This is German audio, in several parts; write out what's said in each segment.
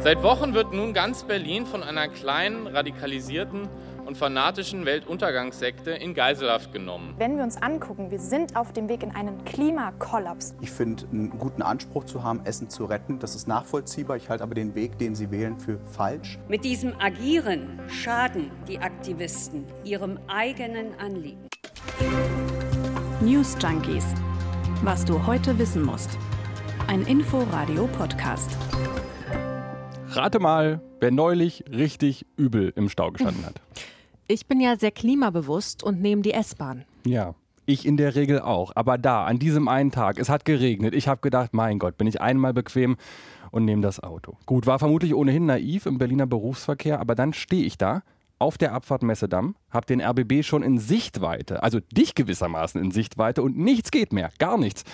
Seit Wochen wird nun ganz Berlin von einer kleinen, radikalisierten und fanatischen Weltuntergangssekte in Geiselhaft genommen. Wenn wir uns angucken, wir sind auf dem Weg in einen Klimakollaps. Ich finde, einen guten Anspruch zu haben, Essen zu retten, das ist nachvollziehbar. Ich halte aber den Weg, den Sie wählen, für falsch. Mit diesem Agieren schaden die Aktivisten ihrem eigenen Anliegen. News Junkies. Was du heute wissen musst. Ein Info-Radio-Podcast. Rate mal, wer neulich richtig übel im Stau gestanden hat. Ich bin ja sehr klimabewusst und nehme die S-Bahn. Ja, ich in der Regel auch. Aber da, an diesem einen Tag, es hat geregnet. Ich habe gedacht, mein Gott, bin ich einmal bequem und nehme das Auto. Gut, war vermutlich ohnehin naiv im Berliner Berufsverkehr, aber dann stehe ich da auf der Abfahrt Messedamm, habe den RBB schon in Sichtweite, also dich gewissermaßen in Sichtweite und nichts geht mehr, gar nichts.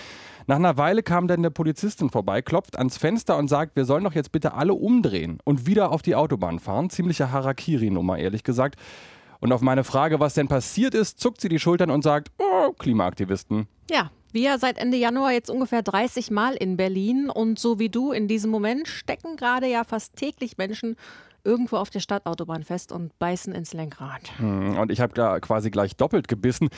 Nach einer Weile kam dann der Polizistin vorbei, klopft ans Fenster und sagt, wir sollen doch jetzt bitte alle umdrehen und wieder auf die Autobahn fahren. Ziemliche Harakiri-Nummer, ehrlich gesagt. Und auf meine Frage, was denn passiert ist, zuckt sie die Schultern und sagt, oh, Klimaaktivisten. Ja, wir seit Ende Januar jetzt ungefähr 30 Mal in Berlin und so wie du in diesem Moment stecken gerade ja fast täglich Menschen irgendwo auf der Stadtautobahn fest und beißen ins Lenkrad. Hm, und ich habe da quasi gleich doppelt gebissen.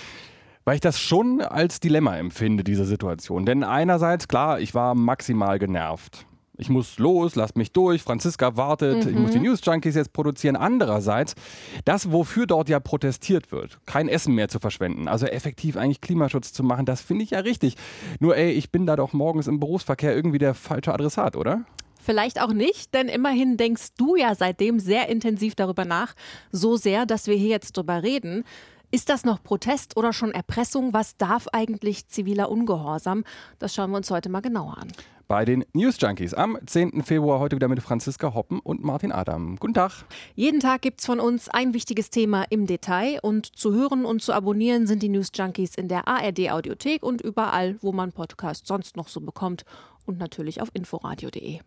Weil ich das schon als Dilemma empfinde, diese Situation. Denn einerseits, klar, ich war maximal genervt ich muss los, lasst mich durch, Franziska wartet, mhm. ich muss die mhm. News Junkies jetzt produzieren. Andererseits, das, wofür dort ja protestiert wird, kein Essen mehr zu verschwenden, also effektiv eigentlich Klimaschutz zu machen, das finde ich ja richtig. Nur ey, ich bin da doch morgens im Berufsverkehr irgendwie der falsche Adressat, oder? Vielleicht auch nicht, denn immerhin denkst du ja seitdem sehr intensiv darüber nach, so sehr, dass wir hier jetzt drüber reden. Ist das noch Protest oder schon Erpressung? Was darf eigentlich ziviler Ungehorsam? Das schauen wir uns heute mal genauer an bei den News Junkies. Am 10. Februar heute wieder mit Franziska Hoppen und Martin Adam. Guten Tag. Jeden Tag gibt es von uns ein wichtiges Thema im Detail und zu hören und zu abonnieren sind die News Junkies in der ARD Audiothek und überall, wo man Podcasts sonst noch so bekommt und natürlich auf inforadio.de.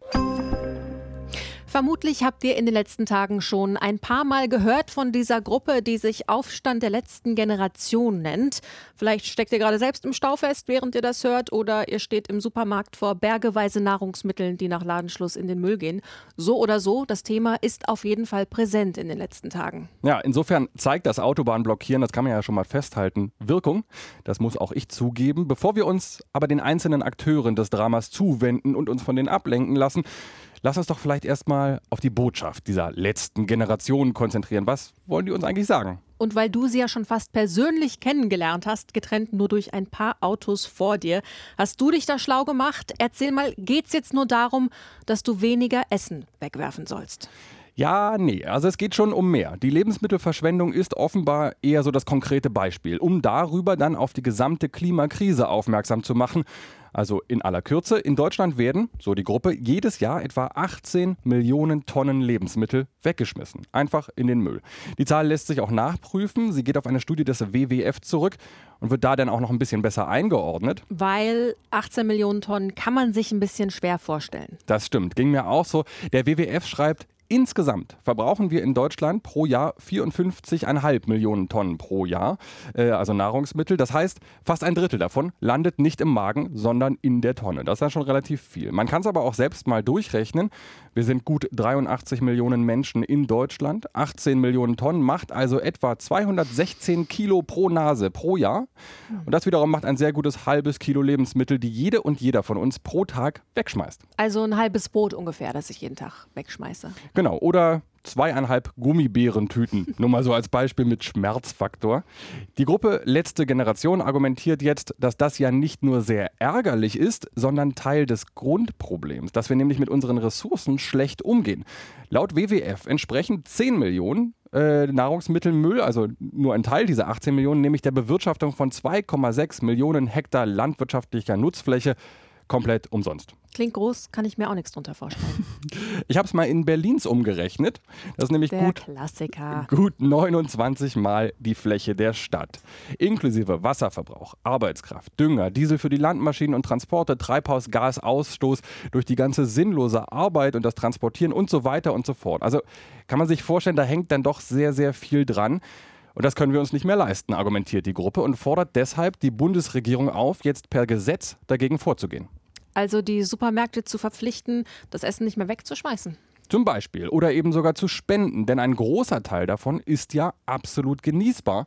Vermutlich habt ihr in den letzten Tagen schon ein paar Mal gehört von dieser Gruppe, die sich Aufstand der letzten Generation nennt. Vielleicht steckt ihr gerade selbst im Stau fest, während ihr das hört, oder ihr steht im Supermarkt vor bergeweise Nahrungsmitteln, die nach Ladenschluss in den Müll gehen. So oder so, das Thema ist auf jeden Fall präsent in den letzten Tagen. Ja, insofern zeigt das Autobahnblockieren, das kann man ja schon mal festhalten, Wirkung. Das muss auch ich zugeben. Bevor wir uns aber den einzelnen Akteuren des Dramas zuwenden und uns von denen ablenken lassen, Lass uns doch vielleicht erstmal auf die Botschaft dieser letzten Generation konzentrieren. Was wollen die uns eigentlich sagen? Und weil du sie ja schon fast persönlich kennengelernt hast, getrennt nur durch ein paar Autos vor dir, hast du dich da schlau gemacht? Erzähl mal, geht's jetzt nur darum, dass du weniger Essen wegwerfen sollst? Ja, nee, also es geht schon um mehr. Die Lebensmittelverschwendung ist offenbar eher so das konkrete Beispiel, um darüber dann auf die gesamte Klimakrise aufmerksam zu machen. Also in aller Kürze, in Deutschland werden, so die Gruppe, jedes Jahr etwa 18 Millionen Tonnen Lebensmittel weggeschmissen. Einfach in den Müll. Die Zahl lässt sich auch nachprüfen. Sie geht auf eine Studie des WWF zurück und wird da dann auch noch ein bisschen besser eingeordnet. Weil 18 Millionen Tonnen kann man sich ein bisschen schwer vorstellen. Das stimmt, ging mir auch so. Der WWF schreibt, Insgesamt verbrauchen wir in Deutschland pro Jahr 54,5 Millionen Tonnen pro Jahr, äh, also Nahrungsmittel. Das heißt, fast ein Drittel davon landet nicht im Magen, sondern in der Tonne. Das ist ja schon relativ viel. Man kann es aber auch selbst mal durchrechnen. Wir sind gut 83 Millionen Menschen in Deutschland. 18 Millionen Tonnen macht also etwa 216 Kilo pro Nase pro Jahr. Und das wiederum macht ein sehr gutes halbes Kilo Lebensmittel, die jede und jeder von uns pro Tag wegschmeißt. Also ein halbes Brot ungefähr, das ich jeden Tag wegschmeiße. Genau, oder zweieinhalb Gummibärentüten. Nur mal so als Beispiel mit Schmerzfaktor. Die Gruppe Letzte Generation argumentiert jetzt, dass das ja nicht nur sehr ärgerlich ist, sondern Teil des Grundproblems, dass wir nämlich mit unseren Ressourcen schlecht umgehen. Laut WWF entsprechen 10 Millionen äh, Nahrungsmittelmüll, also nur ein Teil dieser 18 Millionen, nämlich der Bewirtschaftung von 2,6 Millionen Hektar landwirtschaftlicher Nutzfläche komplett umsonst. Klingt groß, kann ich mir auch nichts drunter vorstellen. ich habe es mal in Berlins umgerechnet. Das ist nämlich der gut, Klassiker. gut 29 Mal die Fläche der Stadt. Inklusive Wasserverbrauch, Arbeitskraft, Dünger, Diesel für die Landmaschinen und Transporte, Treibhausgasausstoß durch die ganze sinnlose Arbeit und das Transportieren und so weiter und so fort. Also kann man sich vorstellen, da hängt dann doch sehr, sehr viel dran. Und das können wir uns nicht mehr leisten, argumentiert die Gruppe und fordert deshalb die Bundesregierung auf, jetzt per Gesetz dagegen vorzugehen also die Supermärkte zu verpflichten, das Essen nicht mehr wegzuschmeißen. Zum Beispiel. Oder eben sogar zu spenden, denn ein großer Teil davon ist ja absolut genießbar.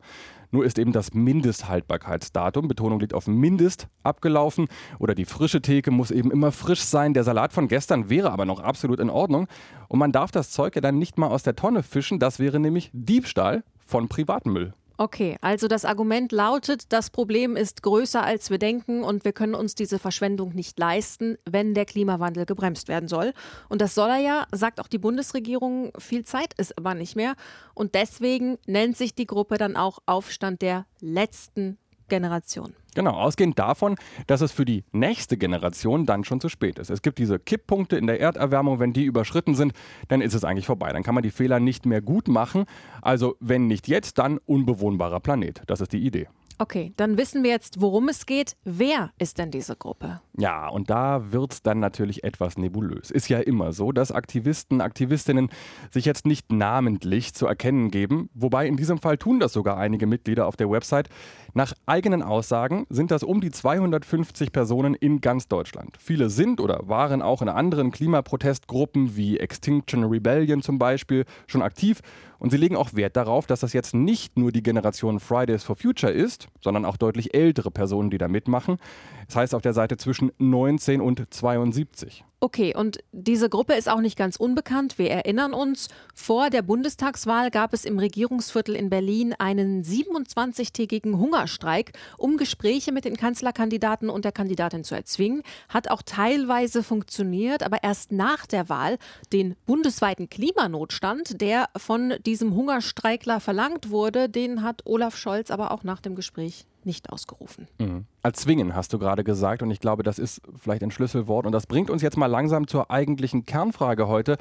Nur ist eben das Mindesthaltbarkeitsdatum, Betonung liegt auf Mindest, abgelaufen. Oder die frische Theke muss eben immer frisch sein. Der Salat von gestern wäre aber noch absolut in Ordnung. Und man darf das Zeug ja dann nicht mal aus der Tonne fischen. Das wäre nämlich Diebstahl von Privatmüll. Okay, also das Argument lautet, das Problem ist größer als wir denken und wir können uns diese Verschwendung nicht leisten, wenn der Klimawandel gebremst werden soll. Und das soll er ja, sagt auch die Bundesregierung, viel Zeit ist aber nicht mehr. Und deswegen nennt sich die Gruppe dann auch Aufstand der letzten Generation. Genau, ausgehend davon, dass es für die nächste Generation dann schon zu spät ist. Es gibt diese Kipppunkte in der Erderwärmung, wenn die überschritten sind, dann ist es eigentlich vorbei. Dann kann man die Fehler nicht mehr gut machen. Also wenn nicht jetzt, dann unbewohnbarer Planet. Das ist die Idee. Okay, dann wissen wir jetzt, worum es geht. Wer ist denn diese Gruppe? Ja, und da wird es dann natürlich etwas nebulös. Ist ja immer so, dass Aktivisten, Aktivistinnen sich jetzt nicht namentlich zu erkennen geben. Wobei in diesem Fall tun das sogar einige Mitglieder auf der Website. Nach eigenen Aussagen sind das um die 250 Personen in ganz Deutschland. Viele sind oder waren auch in anderen Klimaprotestgruppen wie Extinction Rebellion zum Beispiel schon aktiv. Und sie legen auch Wert darauf, dass das jetzt nicht nur die Generation Fridays for Future ist, sondern auch deutlich ältere Personen, die da mitmachen. Das heißt auf der Seite zwischen 19 und 72. Okay, und diese Gruppe ist auch nicht ganz unbekannt. Wir erinnern uns, vor der Bundestagswahl gab es im Regierungsviertel in Berlin einen 27-tägigen Hungerstreik, um Gespräche mit den Kanzlerkandidaten und der Kandidatin zu erzwingen. Hat auch teilweise funktioniert, aber erst nach der Wahl den bundesweiten Klimanotstand, der von diesem Hungerstreikler verlangt wurde, den hat Olaf Scholz aber auch nach dem Gespräch nicht ausgerufen. Mhm. Erzwingen hast du gerade gesagt und ich glaube, das ist vielleicht ein Schlüsselwort und das bringt uns jetzt mal langsam zur eigentlichen Kernfrage heute.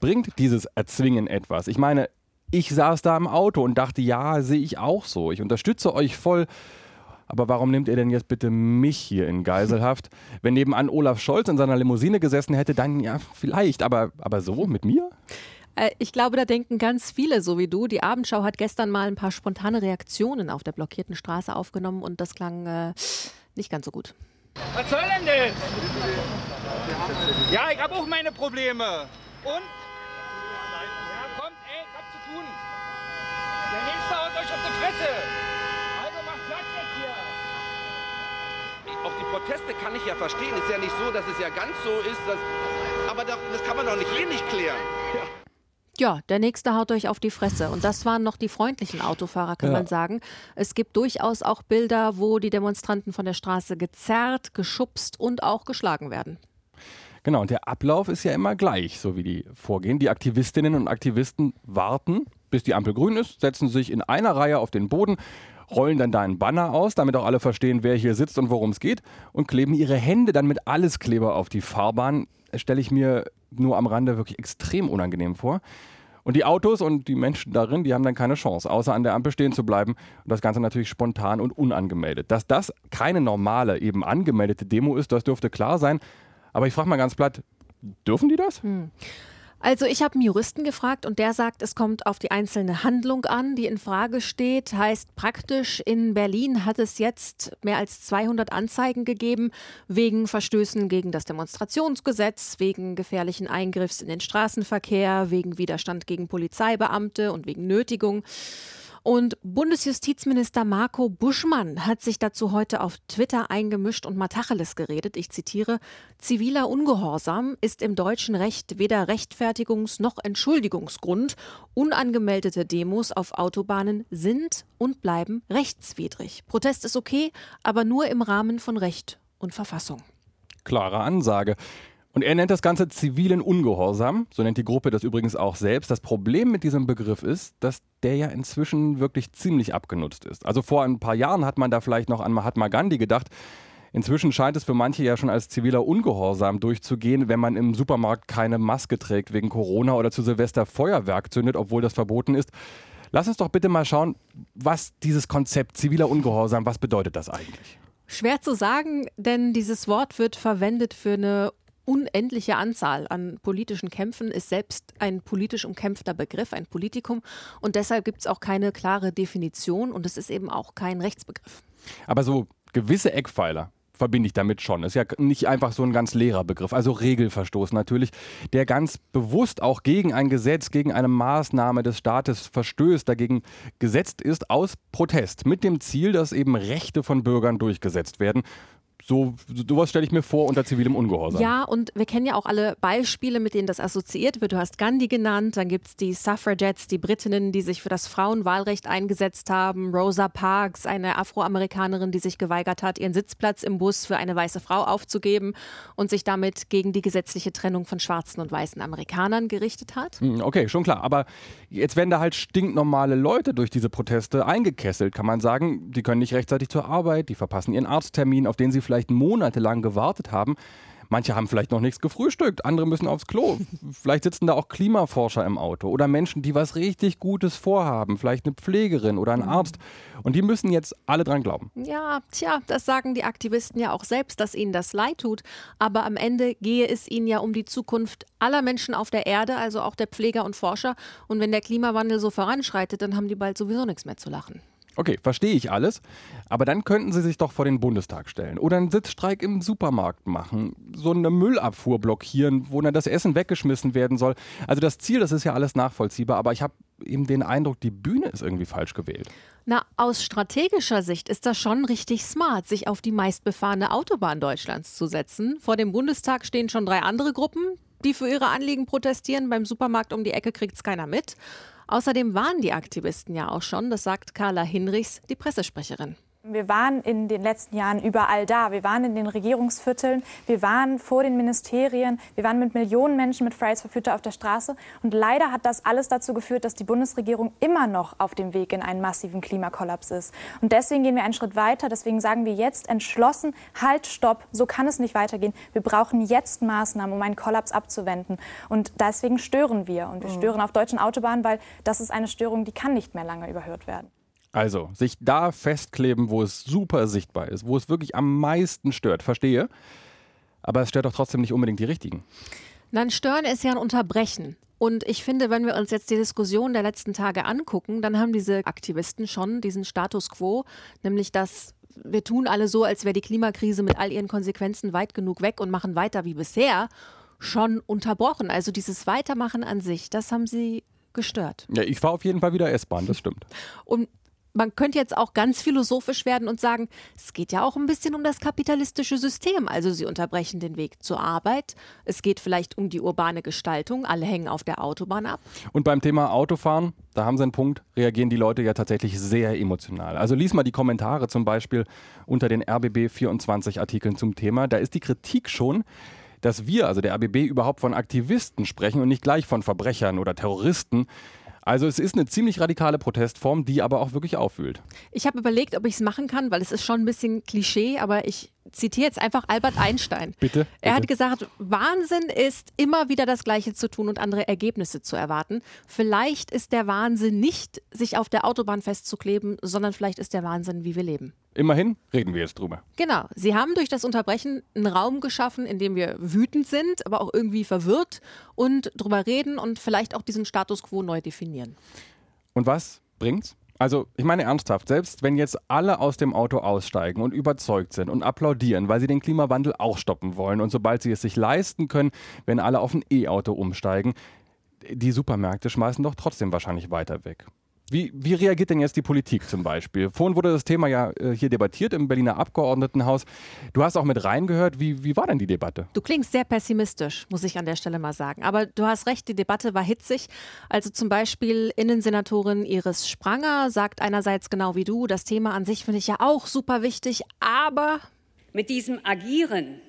Bringt dieses Erzwingen etwas? Ich meine, ich saß da im Auto und dachte, ja, sehe ich auch so. Ich unterstütze euch voll. Aber warum nehmt ihr denn jetzt bitte mich hier in Geiselhaft? Wenn nebenan Olaf Scholz in seiner Limousine gesessen hätte, dann ja, vielleicht. Aber, aber so mit mir? Äh, ich glaube, da denken ganz viele so wie du. Die Abendschau hat gestern mal ein paar spontane Reaktionen auf der blockierten Straße aufgenommen und das klang äh, nicht ganz so gut. Was soll denn das? Ja, ich habe auch meine Probleme. Und? Ja, kommt, ey, ich hab zu tun. Der nächste haut euch auf die Fresse. Also macht Platz jetzt hier. Auch die Proteste kann ich ja verstehen. Ist ja nicht so, dass es ja ganz so ist, dass, aber das kann man doch nicht hier nicht klären. Ja. Ja, der nächste haut euch auf die Fresse. Und das waren noch die freundlichen Autofahrer, kann ja. man sagen. Es gibt durchaus auch Bilder, wo die Demonstranten von der Straße gezerrt, geschubst und auch geschlagen werden. Genau, und der Ablauf ist ja immer gleich, so wie die vorgehen. Die Aktivistinnen und Aktivisten warten, bis die Ampel grün ist, setzen sich in einer Reihe auf den Boden, rollen dann da einen Banner aus, damit auch alle verstehen, wer hier sitzt und worum es geht, und kleben ihre Hände dann mit Alleskleber auf die Fahrbahn. Stelle ich mir nur am Rande wirklich extrem unangenehm vor. Und die Autos und die Menschen darin, die haben dann keine Chance, außer an der Ampel stehen zu bleiben. Und das Ganze natürlich spontan und unangemeldet. Dass das keine normale, eben angemeldete Demo ist, das dürfte klar sein. Aber ich frage mal ganz platt, dürfen die das? Hm. Also ich habe einen Juristen gefragt und der sagt, es kommt auf die einzelne Handlung an, die in Frage steht. Heißt praktisch, in Berlin hat es jetzt mehr als 200 Anzeigen gegeben wegen Verstößen gegen das Demonstrationsgesetz, wegen gefährlichen Eingriffs in den Straßenverkehr, wegen Widerstand gegen Polizeibeamte und wegen Nötigung. Und Bundesjustizminister Marco Buschmann hat sich dazu heute auf Twitter eingemischt und Matacheles geredet. Ich zitiere: Ziviler Ungehorsam ist im deutschen Recht weder Rechtfertigungs- noch Entschuldigungsgrund. Unangemeldete Demos auf Autobahnen sind und bleiben rechtswidrig. Protest ist okay, aber nur im Rahmen von Recht und Verfassung. Klare Ansage. Und er nennt das Ganze zivilen Ungehorsam, so nennt die Gruppe das übrigens auch selbst. Das Problem mit diesem Begriff ist, dass der ja inzwischen wirklich ziemlich abgenutzt ist. Also vor ein paar Jahren hat man da vielleicht noch an Mahatma Gandhi gedacht. Inzwischen scheint es für manche ja schon als ziviler Ungehorsam durchzugehen, wenn man im Supermarkt keine Maske trägt wegen Corona oder zu Silvester Feuerwerk zündet, obwohl das verboten ist. Lass uns doch bitte mal schauen, was dieses Konzept ziviler Ungehorsam, was bedeutet das eigentlich? Schwer zu sagen, denn dieses Wort wird verwendet für eine unendliche Anzahl an politischen Kämpfen ist selbst ein politisch umkämpfter Begriff, ein Politikum. Und deshalb gibt es auch keine klare Definition und es ist eben auch kein Rechtsbegriff. Aber so gewisse Eckpfeiler verbinde ich damit schon. Ist ja nicht einfach so ein ganz leerer Begriff. Also Regelverstoß natürlich, der ganz bewusst auch gegen ein Gesetz, gegen eine Maßnahme des Staates verstößt, dagegen gesetzt ist aus Protest. Mit dem Ziel, dass eben Rechte von Bürgern durchgesetzt werden. So, sowas stelle ich mir vor unter zivilem Ungehorsam. Ja, und wir kennen ja auch alle Beispiele, mit denen das assoziiert wird. Du hast Gandhi genannt, dann gibt es die Suffragettes, die Britinnen, die sich für das Frauenwahlrecht eingesetzt haben, Rosa Parks, eine Afroamerikanerin, die sich geweigert hat, ihren Sitzplatz im Bus für eine weiße Frau aufzugeben und sich damit gegen die gesetzliche Trennung von schwarzen und weißen Amerikanern gerichtet hat. Hm, okay, schon klar. Aber jetzt werden da halt stinknormale Leute durch diese Proteste eingekesselt, kann man sagen. Die können nicht rechtzeitig zur Arbeit, die verpassen ihren Arzttermin, auf den sie vielleicht monatelang gewartet haben. Manche haben vielleicht noch nichts gefrühstückt, andere müssen aufs Klo. vielleicht sitzen da auch Klimaforscher im Auto oder Menschen, die was richtig Gutes vorhaben, vielleicht eine Pflegerin oder ein Arzt. Und die müssen jetzt alle dran glauben. Ja, tja, das sagen die Aktivisten ja auch selbst, dass ihnen das leid tut. Aber am Ende gehe es ihnen ja um die Zukunft aller Menschen auf der Erde, also auch der Pfleger und Forscher. Und wenn der Klimawandel so voranschreitet, dann haben die bald sowieso nichts mehr zu lachen. Okay, verstehe ich alles. Aber dann könnten Sie sich doch vor den Bundestag stellen oder einen Sitzstreik im Supermarkt machen, so eine Müllabfuhr blockieren, wo dann das Essen weggeschmissen werden soll. Also das Ziel, das ist ja alles nachvollziehbar, aber ich habe eben den Eindruck, die Bühne ist irgendwie falsch gewählt. Na, aus strategischer Sicht ist das schon richtig smart, sich auf die meistbefahrene Autobahn Deutschlands zu setzen. Vor dem Bundestag stehen schon drei andere Gruppen, die für ihre Anliegen protestieren. Beim Supermarkt um die Ecke kriegt es keiner mit. Außerdem waren die Aktivisten ja auch schon, das sagt Carla Hinrichs, die Pressesprecherin. Wir waren in den letzten Jahren überall da. Wir waren in den Regierungsvierteln, wir waren vor den Ministerien, wir waren mit Millionen Menschen mit Fridays for Future auf der Straße. Und leider hat das alles dazu geführt, dass die Bundesregierung immer noch auf dem Weg in einen massiven Klimakollaps ist. Und deswegen gehen wir einen Schritt weiter. Deswegen sagen wir jetzt entschlossen, halt, stopp, so kann es nicht weitergehen. Wir brauchen jetzt Maßnahmen, um einen Kollaps abzuwenden. Und deswegen stören wir. Und wir stören auf deutschen Autobahnen, weil das ist eine Störung, die kann nicht mehr lange überhört werden. Also, sich da festkleben, wo es super sichtbar ist, wo es wirklich am meisten stört, verstehe. Aber es stört doch trotzdem nicht unbedingt die Richtigen. Dann stören ist ja ein Unterbrechen. Und ich finde, wenn wir uns jetzt die Diskussion der letzten Tage angucken, dann haben diese Aktivisten schon diesen Status quo, nämlich dass wir tun alle so, als wäre die Klimakrise mit all ihren Konsequenzen weit genug weg und machen weiter wie bisher, schon unterbrochen. Also dieses Weitermachen an sich, das haben sie gestört. Ja, ich fahre auf jeden Fall wieder S-Bahn, das stimmt. Und man könnte jetzt auch ganz philosophisch werden und sagen, es geht ja auch ein bisschen um das kapitalistische System. Also sie unterbrechen den Weg zur Arbeit. Es geht vielleicht um die urbane Gestaltung. Alle hängen auf der Autobahn ab. Und beim Thema Autofahren, da haben Sie einen Punkt, reagieren die Leute ja tatsächlich sehr emotional. Also lies mal die Kommentare zum Beispiel unter den RBB 24 Artikeln zum Thema. Da ist die Kritik schon, dass wir, also der RBB, überhaupt von Aktivisten sprechen und nicht gleich von Verbrechern oder Terroristen. Also es ist eine ziemlich radikale Protestform, die aber auch wirklich aufwühlt. Ich habe überlegt, ob ich es machen kann, weil es ist schon ein bisschen Klischee, aber ich zitiere jetzt einfach Albert Einstein. Bitte? Er hat bitte. gesagt, Wahnsinn ist immer wieder das Gleiche zu tun und andere Ergebnisse zu erwarten. Vielleicht ist der Wahnsinn nicht, sich auf der Autobahn festzukleben, sondern vielleicht ist der Wahnsinn, wie wir leben. Immerhin reden wir jetzt drüber. Genau. Sie haben durch das Unterbrechen einen Raum geschaffen, in dem wir wütend sind, aber auch irgendwie verwirrt und drüber reden und vielleicht auch diesen Status quo neu definieren. Und was bringt's? Also, ich meine ernsthaft, selbst wenn jetzt alle aus dem Auto aussteigen und überzeugt sind und applaudieren, weil sie den Klimawandel auch stoppen wollen und sobald sie es sich leisten können, wenn alle auf ein E-Auto umsteigen, die Supermärkte schmeißen doch trotzdem wahrscheinlich weiter weg. Wie, wie, reagiert denn jetzt die Politik zum Beispiel? Vorhin wurde das Thema ja äh, hier debattiert im Berliner Abgeordnetenhaus. Du hast auch mit reingehört. Wie, wie war denn die Debatte? Du klingst sehr pessimistisch, muss ich an der Stelle mal sagen. Aber du hast recht, die Debatte war hitzig. Also zum Beispiel Innensenatorin Iris Spranger sagt einerseits genau wie du, das Thema an sich finde ich ja auch super wichtig, aber. Mit diesem Agieren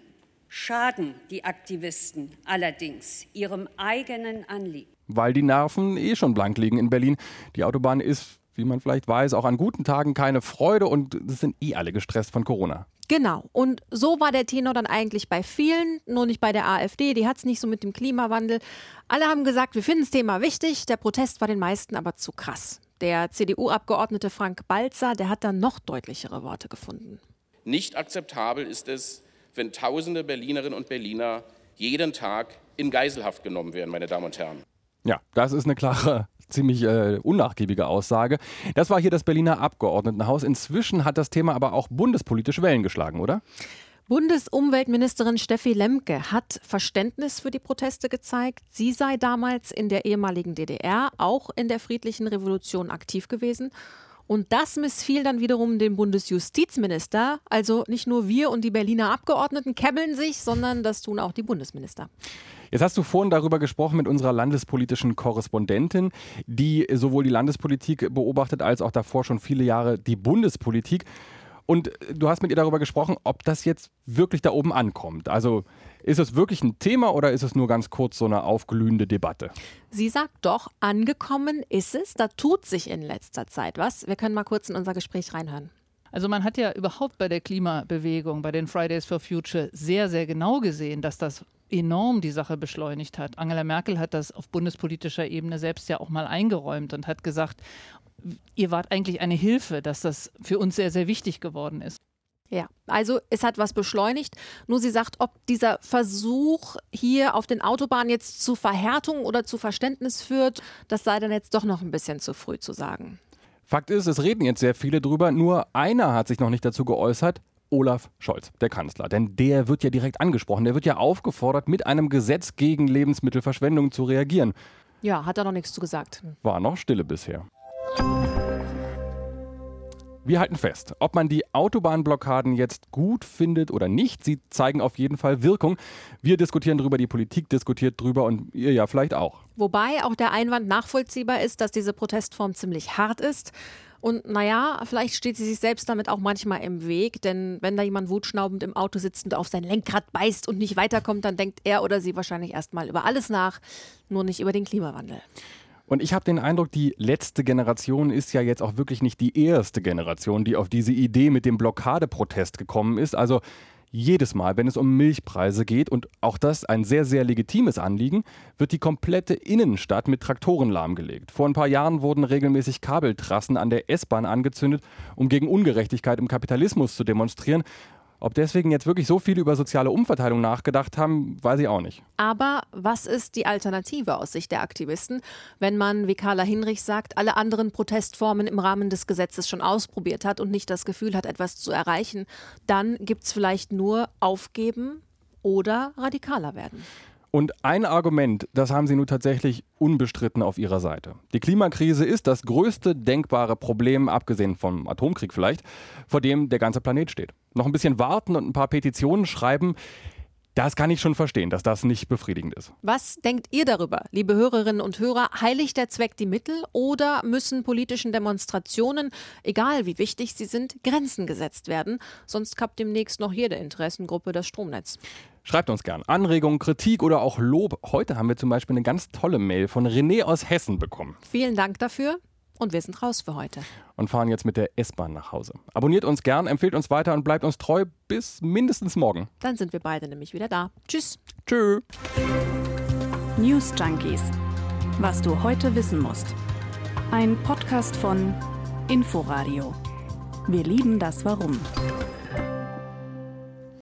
schaden die Aktivisten allerdings ihrem eigenen Anliegen weil die Nerven eh schon blank liegen in Berlin. Die Autobahn ist, wie man vielleicht weiß, auch an guten Tagen keine Freude und es sind eh alle gestresst von Corona. Genau. Und so war der Tenor dann eigentlich bei vielen, nur nicht bei der AfD. Die hat es nicht so mit dem Klimawandel. Alle haben gesagt, wir finden das Thema wichtig. Der Protest war den meisten aber zu krass. Der CDU-Abgeordnete Frank Balzer, der hat dann noch deutlichere Worte gefunden. Nicht akzeptabel ist es, wenn tausende Berlinerinnen und Berliner jeden Tag in Geiselhaft genommen werden, meine Damen und Herren. Ja, das ist eine klare, ziemlich äh, unnachgiebige Aussage. Das war hier das Berliner Abgeordnetenhaus. Inzwischen hat das Thema aber auch bundespolitisch Wellen geschlagen, oder? Bundesumweltministerin Steffi Lemke hat Verständnis für die Proteste gezeigt. Sie sei damals in der ehemaligen DDR auch in der friedlichen Revolution aktiv gewesen. Und das missfiel dann wiederum dem Bundesjustizminister. Also nicht nur wir und die Berliner Abgeordneten kebbeln sich, sondern das tun auch die Bundesminister. Jetzt hast du vorhin darüber gesprochen mit unserer landespolitischen Korrespondentin, die sowohl die Landespolitik beobachtet als auch davor schon viele Jahre die Bundespolitik. Und du hast mit ihr darüber gesprochen, ob das jetzt wirklich da oben ankommt. Also ist es wirklich ein Thema oder ist es nur ganz kurz so eine aufglühende Debatte? Sie sagt doch, angekommen ist es. Da tut sich in letzter Zeit was. Wir können mal kurz in unser Gespräch reinhören. Also man hat ja überhaupt bei der Klimabewegung, bei den Fridays for Future sehr, sehr genau gesehen, dass das enorm die Sache beschleunigt hat. Angela Merkel hat das auf bundespolitischer Ebene selbst ja auch mal eingeräumt und hat gesagt, ihr wart eigentlich eine Hilfe, dass das für uns sehr, sehr wichtig geworden ist. Ja, also es hat was beschleunigt. Nur sie sagt, ob dieser Versuch hier auf den Autobahnen jetzt zu Verhärtung oder zu Verständnis führt, das sei dann jetzt doch noch ein bisschen zu früh zu sagen. Fakt ist, es reden jetzt sehr viele drüber. Nur einer hat sich noch nicht dazu geäußert. Olaf Scholz, der Kanzler. Denn der wird ja direkt angesprochen. Der wird ja aufgefordert, mit einem Gesetz gegen Lebensmittelverschwendung zu reagieren. Ja, hat er noch nichts zu gesagt. War noch Stille bisher. Wir halten fest, ob man die Autobahnblockaden jetzt gut findet oder nicht, sie zeigen auf jeden Fall Wirkung. Wir diskutieren darüber, die Politik diskutiert darüber und ihr ja vielleicht auch. Wobei auch der Einwand nachvollziehbar ist, dass diese Protestform ziemlich hart ist. Und naja, vielleicht steht sie sich selbst damit auch manchmal im Weg, denn wenn da jemand wutschnaubend im Auto sitzt und auf sein Lenkrad beißt und nicht weiterkommt, dann denkt er oder sie wahrscheinlich erstmal über alles nach, nur nicht über den Klimawandel. Und ich habe den Eindruck, die letzte Generation ist ja jetzt auch wirklich nicht die erste Generation, die auf diese Idee mit dem Blockadeprotest gekommen ist. Also jedes Mal, wenn es um Milchpreise geht, und auch das ein sehr, sehr legitimes Anliegen, wird die komplette Innenstadt mit Traktoren lahmgelegt. Vor ein paar Jahren wurden regelmäßig Kabeltrassen an der S-Bahn angezündet, um gegen Ungerechtigkeit im Kapitalismus zu demonstrieren. Ob deswegen jetzt wirklich so viel über soziale Umverteilung nachgedacht haben, weiß ich auch nicht. Aber was ist die Alternative aus Sicht der Aktivisten, wenn man, wie Carla Hinrich sagt, alle anderen Protestformen im Rahmen des Gesetzes schon ausprobiert hat und nicht das Gefühl hat, etwas zu erreichen? Dann gibt es vielleicht nur aufgeben oder radikaler werden. Und ein Argument, das haben Sie nun tatsächlich unbestritten auf Ihrer Seite. Die Klimakrise ist das größte denkbare Problem, abgesehen vom Atomkrieg vielleicht, vor dem der ganze Planet steht. Noch ein bisschen warten und ein paar Petitionen schreiben, das kann ich schon verstehen, dass das nicht befriedigend ist. Was denkt ihr darüber, liebe Hörerinnen und Hörer? Heiligt der Zweck die Mittel oder müssen politischen Demonstrationen, egal wie wichtig sie sind, Grenzen gesetzt werden? Sonst kappt demnächst noch jede Interessengruppe das Stromnetz. Schreibt uns gern Anregungen, Kritik oder auch Lob. Heute haben wir zum Beispiel eine ganz tolle Mail von René aus Hessen bekommen. Vielen Dank dafür. Und wir sind raus für heute. Und fahren jetzt mit der S-Bahn nach Hause. Abonniert uns gern, empfehlt uns weiter und bleibt uns treu bis mindestens morgen. Dann sind wir beide nämlich wieder da. Tschüss. Tschö. News Junkies. Was du heute wissen musst. Ein Podcast von Inforadio. Wir lieben das Warum.